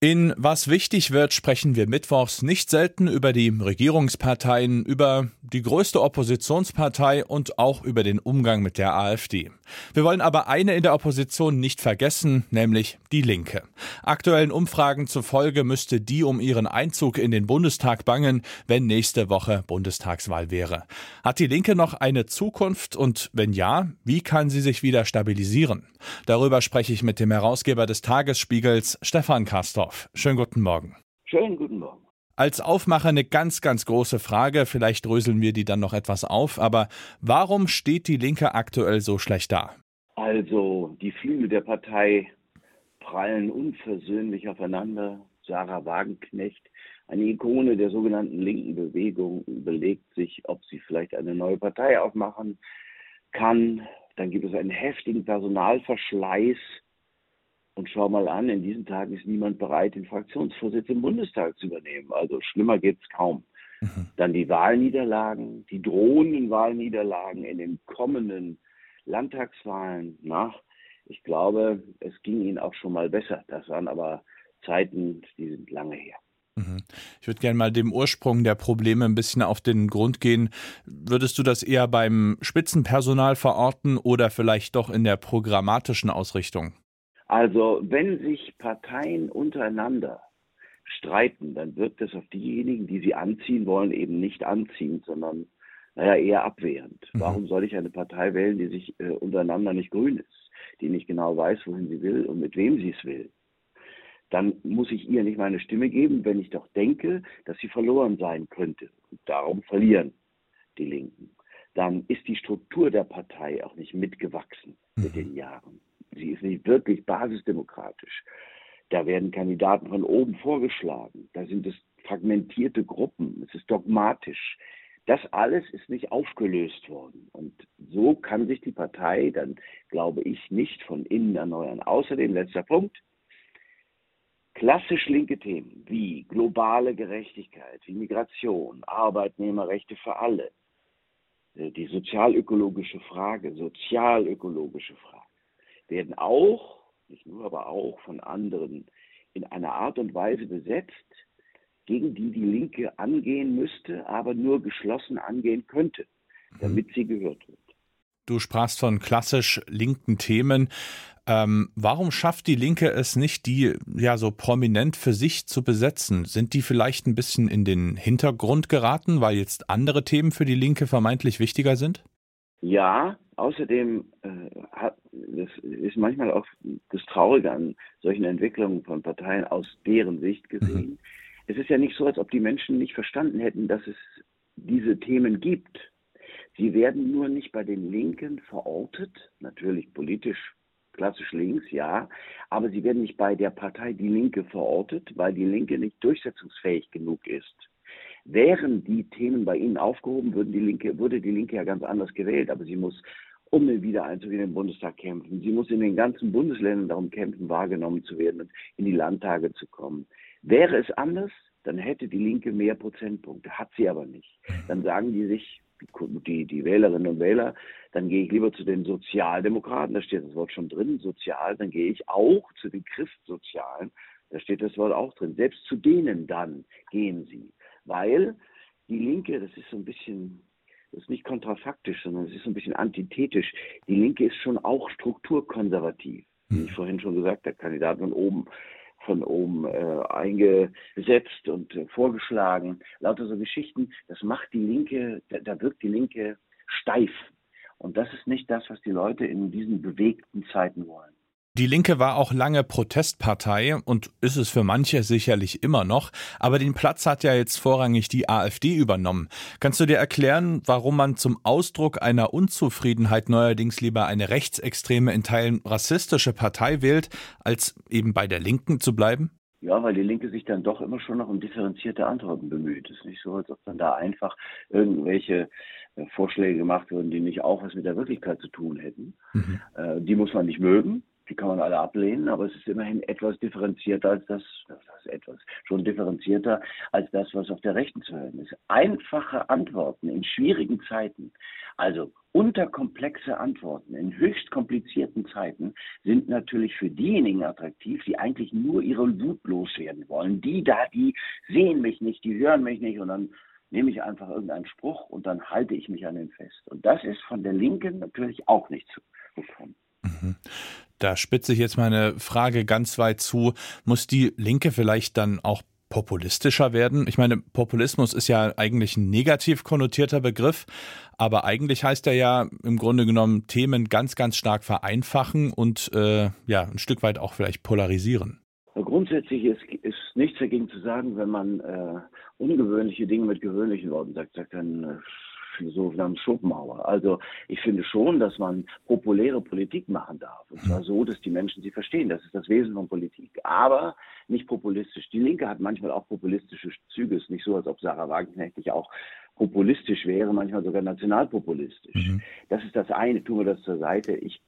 In Was wichtig wird, sprechen wir mittwochs nicht selten über die Regierungsparteien, über die größte Oppositionspartei und auch über den Umgang mit der AfD. Wir wollen aber eine in der Opposition nicht vergessen, nämlich die Linke. Aktuellen Umfragen zufolge müsste die um ihren Einzug in den Bundestag bangen, wenn nächste Woche Bundestagswahl wäre. Hat die Linke noch eine Zukunft und wenn ja, wie kann sie sich wieder stabilisieren? Darüber spreche ich mit dem Herausgeber des Tagesspiegels, Stefan Kastor auf. Schönen guten Morgen. Schönen guten Morgen. Als Aufmacher eine ganz, ganz große Frage, vielleicht dröseln wir die dann noch etwas auf, aber warum steht die Linke aktuell so schlecht da? Also, die Flügel der Partei prallen unversöhnlich aufeinander. Sarah Wagenknecht, eine Ikone der sogenannten linken Bewegung, überlegt sich, ob sie vielleicht eine neue Partei aufmachen kann. Dann gibt es einen heftigen Personalverschleiß und schau mal an, in diesen Tagen ist niemand bereit, den Fraktionsvorsitz im Bundestag zu übernehmen. Also schlimmer geht es kaum. Mhm. Dann die Wahlniederlagen, die drohenden Wahlniederlagen in den kommenden Landtagswahlen. Na, ich glaube, es ging ihnen auch schon mal besser. Das waren aber Zeiten, die sind lange her. Mhm. Ich würde gerne mal dem Ursprung der Probleme ein bisschen auf den Grund gehen. Würdest du das eher beim Spitzenpersonal verorten oder vielleicht doch in der programmatischen Ausrichtung? Also wenn sich Parteien untereinander streiten, dann wirkt das auf diejenigen, die sie anziehen wollen, eben nicht anziehend, sondern naja, eher abwehrend. Mhm. Warum soll ich eine Partei wählen, die sich äh, untereinander nicht grün ist, die nicht genau weiß, wohin sie will und mit wem sie es will? Dann muss ich ihr nicht meine Stimme geben, wenn ich doch denke, dass sie verloren sein könnte. Und darum verlieren die Linken. Dann ist die Struktur der Partei auch nicht mitgewachsen mhm. mit den Jahren sie ist nicht wirklich basisdemokratisch. Da werden Kandidaten von oben vorgeschlagen. Da sind es fragmentierte Gruppen. Es ist dogmatisch. Das alles ist nicht aufgelöst worden. Und so kann sich die Partei dann, glaube ich, nicht von innen erneuern. Außerdem, letzter Punkt, klassisch linke Themen wie globale Gerechtigkeit, wie Migration, Arbeitnehmerrechte für alle, äh, die sozialökologische Frage, sozialökologische Frage, werden auch, nicht nur, aber auch von anderen in einer Art und Weise besetzt, gegen die die Linke angehen müsste, aber nur geschlossen angehen könnte, damit sie gehört wird. Du sprachst von klassisch linken Themen. Ähm, warum schafft die Linke es nicht, die ja so prominent für sich zu besetzen? Sind die vielleicht ein bisschen in den Hintergrund geraten, weil jetzt andere Themen für die Linke vermeintlich wichtiger sind? Ja, außerdem äh, hat, das ist manchmal auch das Traurige an solchen Entwicklungen von Parteien aus deren Sicht gesehen. Mhm. Es ist ja nicht so, als ob die Menschen nicht verstanden hätten, dass es diese Themen gibt. Sie werden nur nicht bei den Linken verortet, natürlich politisch klassisch links, ja, aber sie werden nicht bei der Partei Die Linke verortet, weil die Linke nicht durchsetzungsfähig genug ist. Wären die Themen bei Ihnen aufgehoben, würden die Linke, würde die Linke ja ganz anders gewählt, aber sie muss um den Wiedereinzug in den Bundestag kämpfen. Sie muss in den ganzen Bundesländern darum kämpfen, wahrgenommen zu werden und in die Landtage zu kommen. Wäre es anders, dann hätte die Linke mehr Prozentpunkte, hat sie aber nicht. Dann sagen die sich, die, die Wählerinnen und Wähler, dann gehe ich lieber zu den Sozialdemokraten, da steht das Wort schon drin, sozial, dann gehe ich auch zu den Christsozialen, da steht das Wort auch drin. Selbst zu denen dann gehen sie weil die Linke, das ist so ein bisschen, das ist nicht kontrafaktisch, sondern es ist so ein bisschen antithetisch. Die Linke ist schon auch strukturkonservativ. Wie ich hm. vorhin schon gesagt, der Kandidat von oben von oben äh, eingesetzt und äh, vorgeschlagen. Lauter so Geschichten, das macht die Linke, da, da wirkt die Linke steif. Und das ist nicht das, was die Leute in diesen bewegten Zeiten wollen. Die Linke war auch lange Protestpartei und ist es für manche sicherlich immer noch, aber den Platz hat ja jetzt vorrangig die AfD übernommen. Kannst du dir erklären, warum man zum Ausdruck einer Unzufriedenheit neuerdings lieber eine rechtsextreme, in Teilen rassistische Partei wählt, als eben bei der Linken zu bleiben? Ja, weil die Linke sich dann doch immer schon noch um differenzierte Antworten bemüht. Es ist nicht so, als ob dann da einfach irgendwelche äh, Vorschläge gemacht würden, die nicht auch was mit der Wirklichkeit zu tun hätten. Mhm. Äh, die muss man nicht mögen die kann man alle ablehnen, aber es ist immerhin etwas differenzierter als das, das ist etwas, schon differenzierter als das, was auf der Rechten zu hören ist. Einfache Antworten in schwierigen Zeiten, also unterkomplexe Antworten in höchst komplizierten Zeiten sind natürlich für diejenigen attraktiv, die eigentlich nur ihre Wut loswerden wollen. Die da, die sehen mich nicht, die hören mich nicht und dann nehme ich einfach irgendeinen Spruch und dann halte ich mich an den fest. Und das ist von der Linken natürlich auch nicht zu bekommen. Mhm. Da spitze ich jetzt meine Frage ganz weit zu. Muss die Linke vielleicht dann auch populistischer werden? Ich meine, Populismus ist ja eigentlich ein negativ konnotierter Begriff, aber eigentlich heißt er ja im Grunde genommen Themen ganz, ganz stark vereinfachen und äh, ja, ein Stück weit auch vielleicht polarisieren. Grundsätzlich ist, ist nichts dagegen zu sagen, wenn man äh, ungewöhnliche Dinge mit gewöhnlichen Worten sagt, sagt dann äh, Philosoph namens Schopenhauer. Also ich finde schon, dass man populäre Politik machen darf. Und zwar so, dass die Menschen sie verstehen. Das ist das Wesen von Politik. Aber nicht populistisch. Die Linke hat manchmal auch populistische Züge. Es ist nicht so, als ob Sarah Wagenknecht nicht auch populistisch wäre, manchmal sogar nationalpopulistisch. Mhm. Das ist das eine. Tun wir das zur Seite. Ich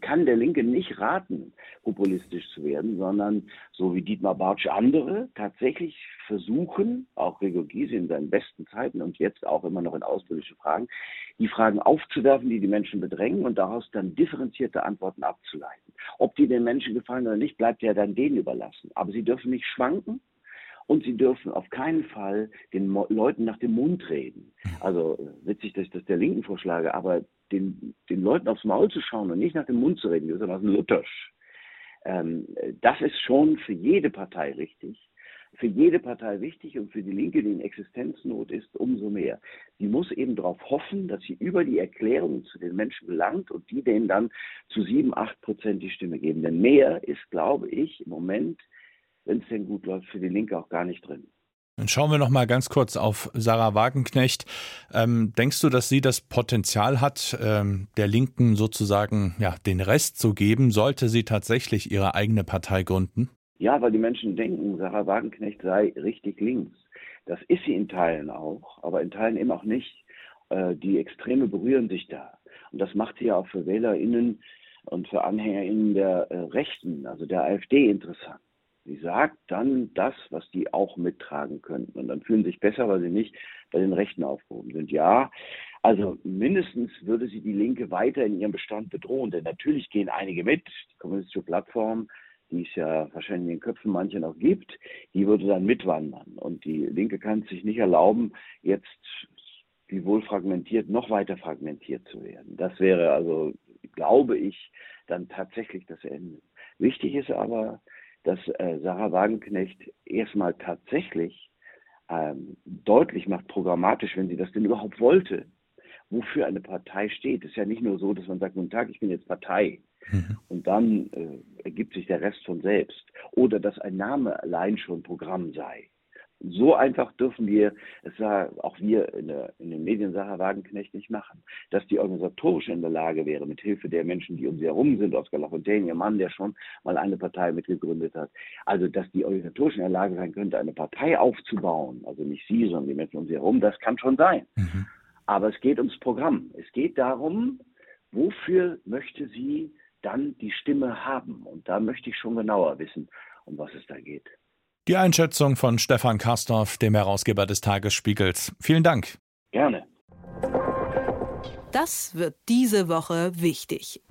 kann der Linke nicht raten, populistisch zu werden, sondern so wie Dietmar Bartsch andere tatsächlich versuchen, auch Gregor Gysi in seinen besten Zeiten und jetzt auch immer noch in ausführliche Fragen, die Fragen aufzuwerfen, die die Menschen bedrängen und daraus dann differenzierte Antworten abzuleiten. Ob die den Menschen gefallen oder nicht, bleibt ja dann denen überlassen. Aber sie dürfen nicht schwanken und sie dürfen auf keinen Fall den Mo Leuten nach dem Mund reden. Also witzig, dass ich das der Linken vorschlage, aber den, den Leuten aufs Maul zu schauen und nicht nach dem Mund zu reden, was Luthersch. Ähm, das ist schon für jede Partei richtig. Für jede Partei wichtig und für die Linke, die in Existenznot ist, umso mehr. Sie muss eben darauf hoffen, dass sie über die Erklärungen zu den Menschen gelangt und die denen dann zu sieben, acht Prozent die Stimme geben. Denn mehr ist, glaube ich, im Moment wenn es denn gut läuft, für die Linke auch gar nicht drin. Dann schauen wir noch mal ganz kurz auf Sarah Wagenknecht. Ähm, denkst du, dass sie das Potenzial hat, ähm, der Linken sozusagen ja, den Rest zu geben, sollte sie tatsächlich ihre eigene Partei gründen? Ja, weil die Menschen denken, Sarah Wagenknecht sei richtig links. Das ist sie in Teilen auch, aber in Teilen eben auch nicht. Äh, die Extreme berühren sich da. Und das macht sie ja auch für WählerInnen und für AnhängerInnen der äh, Rechten, also der AfD, interessant. Sie sagt dann das, was die auch mittragen könnten. Und dann fühlen sie sich besser, weil sie nicht bei den Rechten aufgehoben sind. Ja, also mindestens würde sie die Linke weiter in ihrem Bestand bedrohen. Denn natürlich gehen einige mit. Die kommunistische Plattform, die es ja wahrscheinlich in den Köpfen mancher noch gibt, die würde dann mitwandern. Und die Linke kann es sich nicht erlauben, jetzt wie wohl fragmentiert, noch weiter fragmentiert zu werden. Das wäre also, glaube ich, dann tatsächlich das Ende. Wichtig ist aber, dass äh, Sarah Wagenknecht erstmal tatsächlich ähm, deutlich macht, programmatisch, wenn sie das denn überhaupt wollte, wofür eine Partei steht. Es ist ja nicht nur so, dass man sagt, guten Tag, ich bin jetzt Partei. Mhm. Und dann äh, ergibt sich der Rest von selbst. Oder dass ein Name allein schon Programm sei. So einfach dürfen wir, es war auch wir in, der, in den Medien Sarah Wagenknecht nicht machen, dass die organisatorisch in der Lage wäre, mit Hilfe der Menschen, die um sie herum sind, Oskar Lafontaine, ihr Mann, der schon mal eine Partei mitgegründet hat, also dass die organisatorisch in der Lage sein könnte, eine Partei aufzubauen, also nicht sie, sondern die Menschen um sie herum, das kann schon sein. Mhm. Aber es geht ums Programm. Es geht darum, wofür möchte sie dann die Stimme haben? Und da möchte ich schon genauer wissen, um was es da geht. Die Einschätzung von Stefan Karstorff, dem Herausgeber des Tagesspiegels. Vielen Dank. Gerne. Das wird diese Woche wichtig.